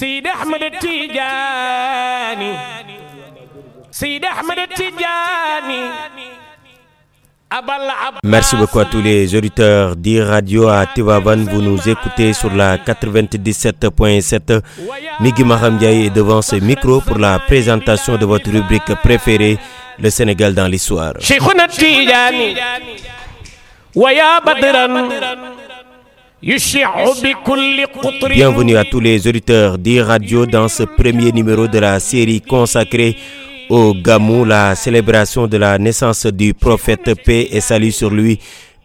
Seydi Ahmed Tidiane Seydi Ahmed Tidiane Abal Ab Merci beaucoup à tous les auditeurs d'e-radio à Tivavan. Vous nous écoutez sur la 97.7. Migi Maham Ndiaye est devant ce micro pour la présentation de votre rubrique préférée, le Sénégal dans l'histoire. Bienvenue à tous les auditeurs d'e-radio dans ce premier numéro de la série consacrée au Gamou, la célébration de la naissance du prophète paix et salut sur lui,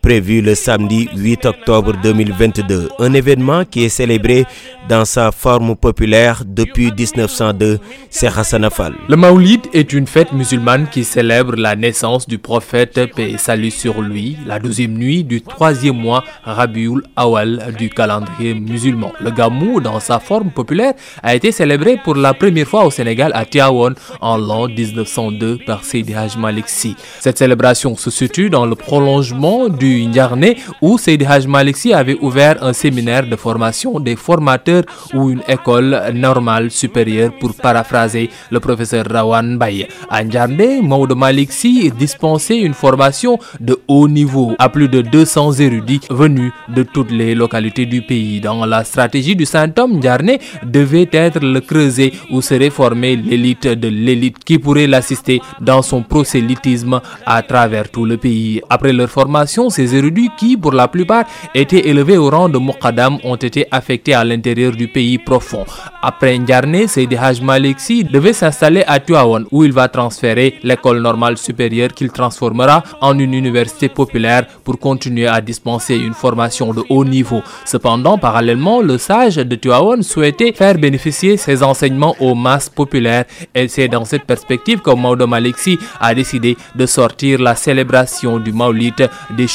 prévu le samedi 8 octobre 2022. Un événement qui est célébré dans sa forme populaire depuis 1902, c'est Hassan Afal. Le Maoulid est une fête musulmane qui célèbre la naissance du prophète, paix et salut sur lui, la douzième nuit du troisième mois Rabiul Awal du calendrier musulman. Le Gamou, dans sa forme populaire, a été célébré pour la première fois au Sénégal à Tiawan en l'an 1902 par Seydi Haj Malik. Cette célébration se situe dans le prolongement du Ndiarné où Seydi Haj Malik Sy avait ouvert un séminaire de formation des formateurs ou une école normale supérieure pour paraphraser le professeur Rawan Baye. À Ndiarné, Maodo Malik Sy dispensait une formation de haut niveau à plus de 200 érudits venus de toutes les localités du pays. Dans la stratégie du Saint-Homme, Ndiarné devait être le creuset où serait formée l'élite de l'élite qui pourrait l'assister dans son prosélytisme à travers tout le pays. Après leur formation, ces érudits qui, pour la plupart, étaient élevés au rang de Moukadam ont été affectés à l'intérieur du pays profond. Après Ndiarné, Seydi Haj Malik Sy devait s'installer à Tuaon où il va transférer l'école normale supérieure qu'il transformera en une université populaire pour continuer à dispenser une formation de haut niveau. Cependant, parallèlement, le sage de Tuaon souhaitait faire bénéficier ses enseignements aux masses populaires et c'est dans cette perspective que Maodo Malik Sy a décidé de sortir la célébration du Maulid des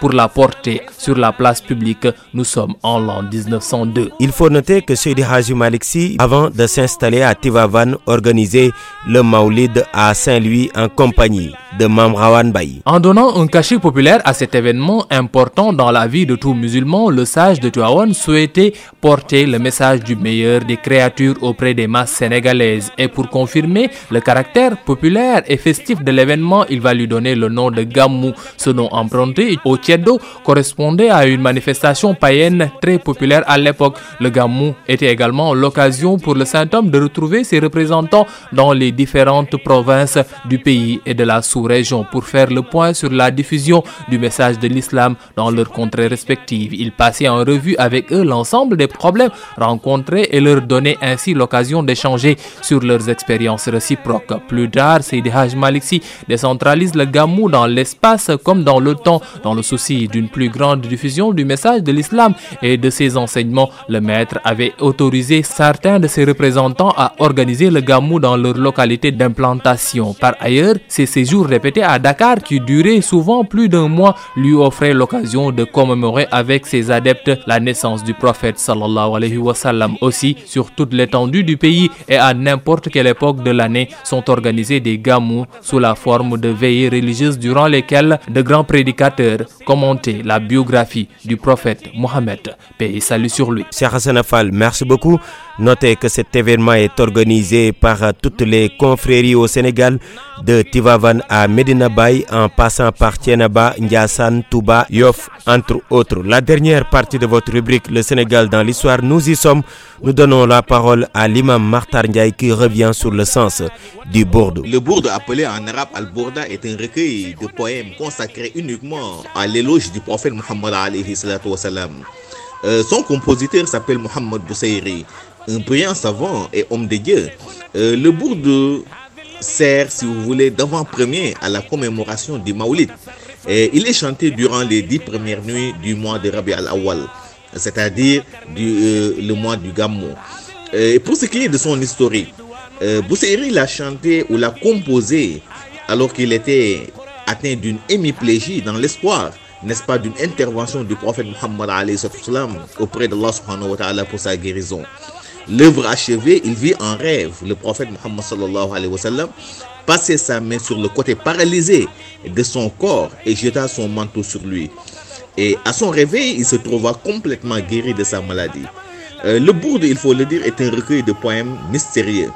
pour la porter sur la place publique. Nous sommes en l'an 1902. Il faut noter que Seydi Haji Malik Sy, avant de s'installer à Tivavan, organisait le Maulid à Saint-Louis en compagnie de Mamrawan Bayi. En donnant un cachet populaire à cet événement important dans la vie de tout musulman, le sage de Tuaon souhaitait porter le message du meilleur des créatures auprès des masses sénégalaises. Et pour confirmer le caractère populaire et festif de l'événement, il va lui donner le nom de Gamou. Ce nom emprunté au Tiedo correspondait à une manifestation païenne très populaire à l'époque. Le Gamou était également l'occasion pour le Saint-Homme de retrouver ses représentants dans les différentes provinces du pays et de la sous-région pour faire le point sur la diffusion du message de l'islam dans leurs contrées respectives. Il passait en revue avec eux l'ensemble des problèmes rencontrés et leur donnait ainsi l'occasion d'échanger sur leurs expériences réciproques. Plus tard, Seydi Haj Malik Sy décentralise le Gamou dans l'espace comme dans le temps, dans le souci d'une plus grande diffusion du message de l'islam et de ses enseignements. Le maître avait autorisé certains de ses représentants à organiser le Gamou dans leur localité d'implantation. Par ailleurs, ces séjours répétés à Dakar qui duraient souvent plus d'un mois lui offraient l'occasion de commémorer avec ses adeptes la naissance du prophète sallallahu alayhi wa sallam. Aussi, sur toute l'étendue du pays et à n'importe quelle époque de l'année sont organisés des gamous sous la forme de veillées religieuses durant lesquelles de grands prédicateurs commentaient la biographie du prophète Mohammed. Paix salut sur lui. Cheikh merci beaucoup. Notez que cet événement est organisé par toutes les confréries au Sénégal, de Tivavan à Medina Bay en passant par Tienaba, Ndiassan, Touba, Yoff, entre autres. La dernière partie de votre rubrique Le Sénégal dans l'histoire, nous y sommes. Nous donnons la parole à l'imam Martar Ndiaye qui revient sur le sens du bourdo. Le bourdo appelé en arabe Al-Bourda est un recueil de poèmes consacré uniquement à l'éloge du prophète Muhammad alayhi salatu. Euh, son compositeur s'appelle Mohamed Boussaïri, un brillant savant et homme de Dieu. Euh, le bourdo sert, si vous voulez, d'avant-première à la commémoration du Maoulid. Et il est chanté durant les dix premières nuits du mois de Rabi al-Awwal, c'est-à-dire euh, le mois du Gamou. Et pour ce qui est de son historique, euh, l'a chanté ou l'a composé alors qu'il était atteint d'une hémiplégie dans l'espoir, n'est-ce pas, d'une intervention du prophète Muhammad auprès d'Allah subhanahu wa ta'ala pour sa guérison. L'œuvre achevée, il vit en rêve le prophète Muhammad sallallahu alayhi wa sallam passer sa main sur le côté paralysé de son corps et jeta son manteau sur lui. Et à son réveil, il se trouva complètement guéri de sa maladie. Euh, le Bourde, il faut le dire, est un recueil de poèmes mystérieux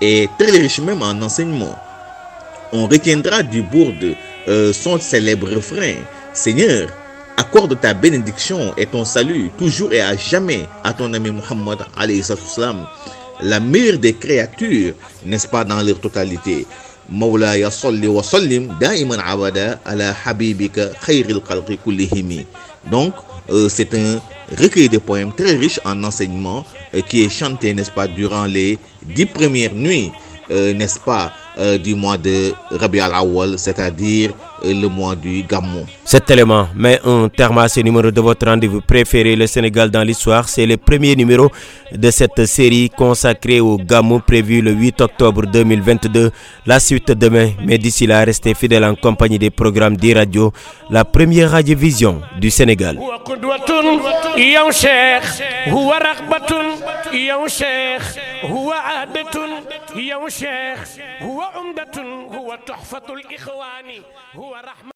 et très riche même en enseignements. On retiendra du Bourde euh, son célèbre refrain Seigneur, accorde ta bénédiction et ton salut toujours et à jamais à ton ami Muhammad la meilleure des créatures, n'est-ce pas, dans leur totalité. Donc, euh, c'est un recueil de poèmes très riche en enseignements euh, qui est chanté, n'est-ce pas, durant les dix premières nuits, euh, n'est-ce pas, euh, du mois de Rabi al-Awwal, c'est-à-dire euh, le mois du Gamou. Cet élément met un terme à ce numéro de votre rendez-vous préféré, le Sénégal dans l'histoire. C'est le premier numéro de cette série consacrée au Gamou prévu le 8 octobre 2022. La suite demain, mais d'ici là, restez fidèles en compagnie des programmes d'e-radio, la première radiovision du Sénégal. هو عادة يا شيخ هو عمدة هو تحفة الإخوان. هو رحمة